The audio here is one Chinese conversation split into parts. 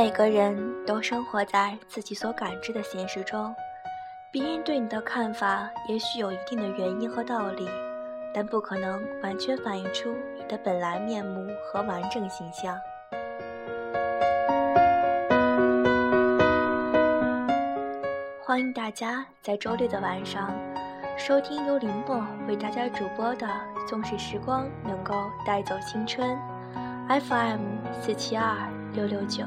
每个人都生活在自己所感知的现实中，别人对你的看法也许有一定的原因和道理，但不可能完全反映出你的本来面目和完整形象。欢迎大家在周六的晚上收听由林墨为大家主播的《纵使时光能够带走青春》，FM 四七二六六九。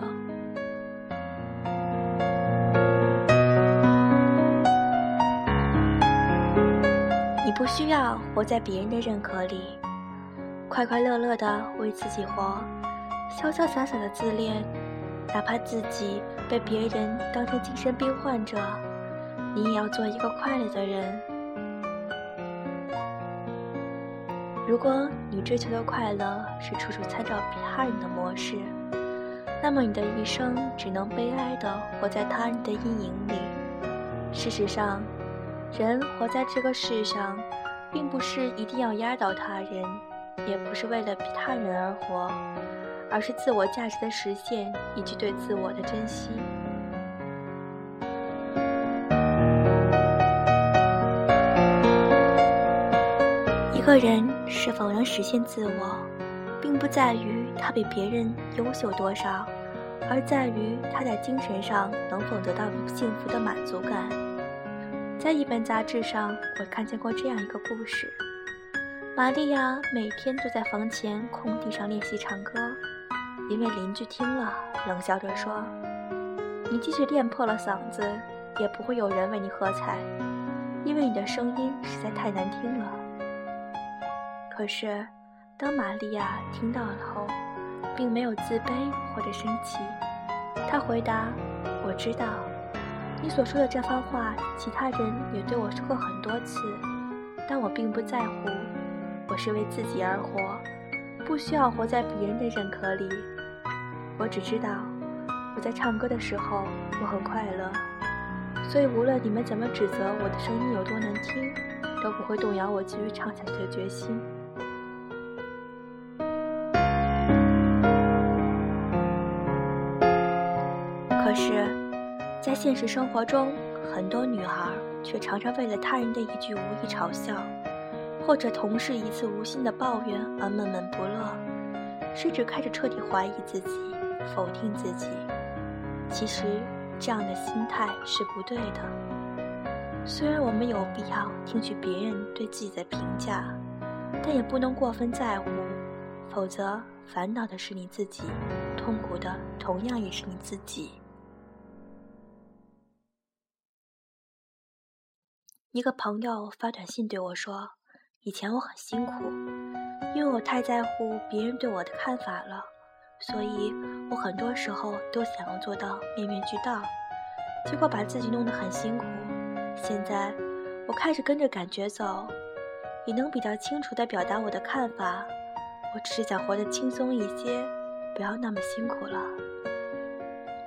不需要活在别人的认可里，快快乐乐的为自己活，潇潇洒洒的自恋，哪怕自己被别人当成精神病患者。你也要做一个快乐的人。如果你追求的快乐是处处参照他人的模式，那么你的一生只能悲哀的活在他人的阴影里。事实上，人活在这个世上，并不是一定要压倒他人，也不是为了比他人而活，而是自我价值的实现以及对自我的珍惜。一个人是否能实现自我，并不在于他比别人优秀多少，而在于他在精神上能否得到幸福的满足感。在一本杂志上，我看见过这样一个故事：玛利亚每天都在房前空地上练习唱歌，因为邻居听了冷笑着说：“你即使练破了嗓子，也不会有人为你喝彩，因为你的声音实在太难听了。”可是，当玛利亚听到了后，并没有自卑或者生气。她回答：“我知道，你所说的这番话，其他人也对我说过很多次，但我并不在乎。我是为自己而活，不需要活在别人的认可里。我只知道，我在唱歌的时候，我很快乐。所以，无论你们怎么指责我的声音有多难听，都不会动摇我继续唱下去的决心。”可是，在现实生活中，很多女孩却常常为了他人的一句无意嘲笑，或者同事一次无心的抱怨而闷闷不乐，甚至开始彻底怀疑自己、否定自己。其实，这样的心态是不对的。虽然我们有必要听取别人对自己的评价，但也不能过分在乎，否则烦恼的是你自己，痛苦的同样也是你自己。一个朋友发短信对我说：“以前我很辛苦，因为我太在乎别人对我的看法了，所以我很多时候都想要做到面面俱到，结果把自己弄得很辛苦。现在我开始跟着感觉走，也能比较清楚地表达我的看法。我只是想活得轻松一些，不要那么辛苦了。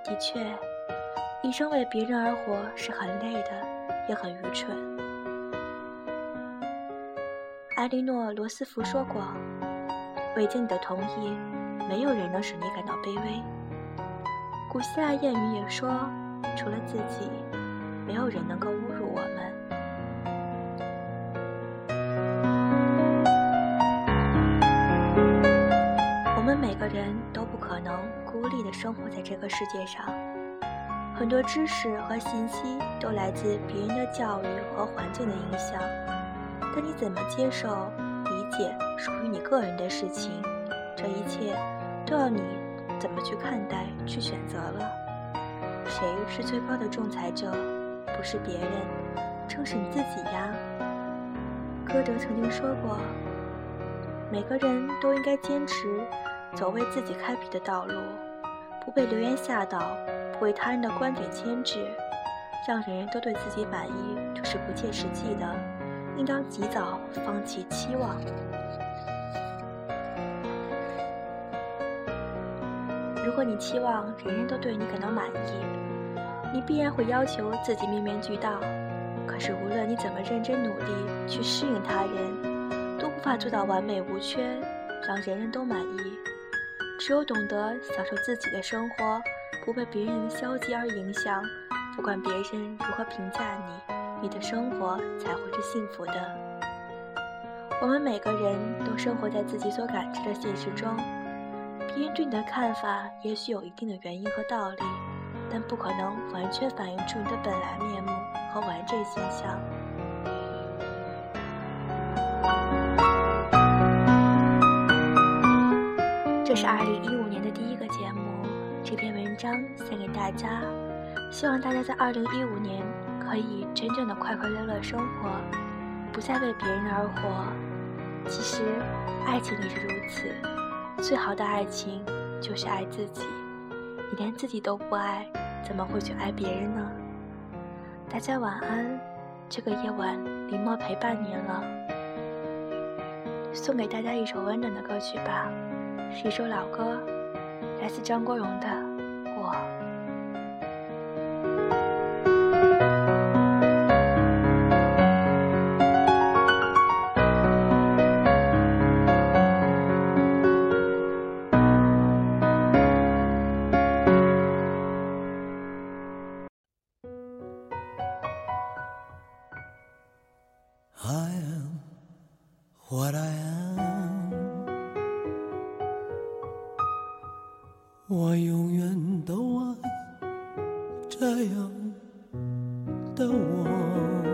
的确，一生为别人而活是很累的，也很愚蠢。”埃莉诺·罗斯福说过：“未经你的同意，没有人能使你感到卑微。”古希腊谚语也说：“除了自己，没有人能够侮辱我们。”我们每个人都不可能孤立的生活在这个世界上，很多知识和信息都来自别人的教育和环境的影响。但你怎么接受、理解属于你个人的事情，这一切都要你怎么去看待、去选择了。谁是最高的仲裁者？不是别人，正是你自己呀。歌德曾经说过：“每个人都应该坚持走为自己开辟的道路，不被流言吓倒，不为他人的观点牵制，让人人都对自己满意，这是不切实际的。”应当及早放弃期望。如果你期望人人都对你感到满意，你必然会要求自己面面俱到。可是无论你怎么认真努力去适应他人，都无法做到完美无缺，让人人都满意。只有懂得享受自己的生活，不被别人消极而影响，不管别人如何评价你，你的生活才会是幸福的。我们每个人都生活在自己所感知的现实中，别人对你的看法也许有一定的原因和道理，但不可能完全反映出你的本来面目和完整形象。这是二零一五年的第一个节目，这篇文章献给大家，希望大家在二零一五年可以真正的快快乐乐生活，不再为别人而活。其实，爱情也是如此，最好的爱情就是爱自己。你连自己都不爱，怎么会去爱别人呢？大家晚安，这个夜晚林默陪伴您了。送给大家一首温暖的歌曲吧。是一首老歌，来自张国荣的《我》。我永远都爱这样的我。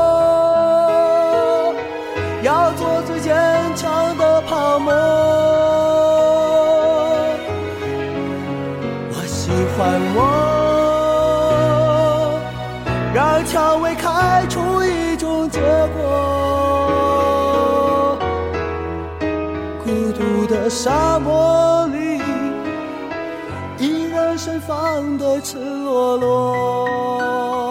蔷薇开出一种结果。孤独的沙漠里，依然盛放的赤裸裸。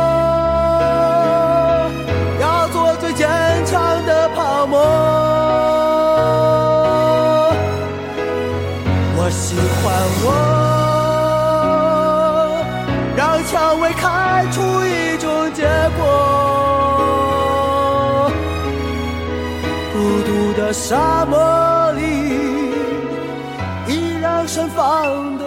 我喜欢我，让蔷薇开出一种结果。孤独的沙漠里，依然盛放。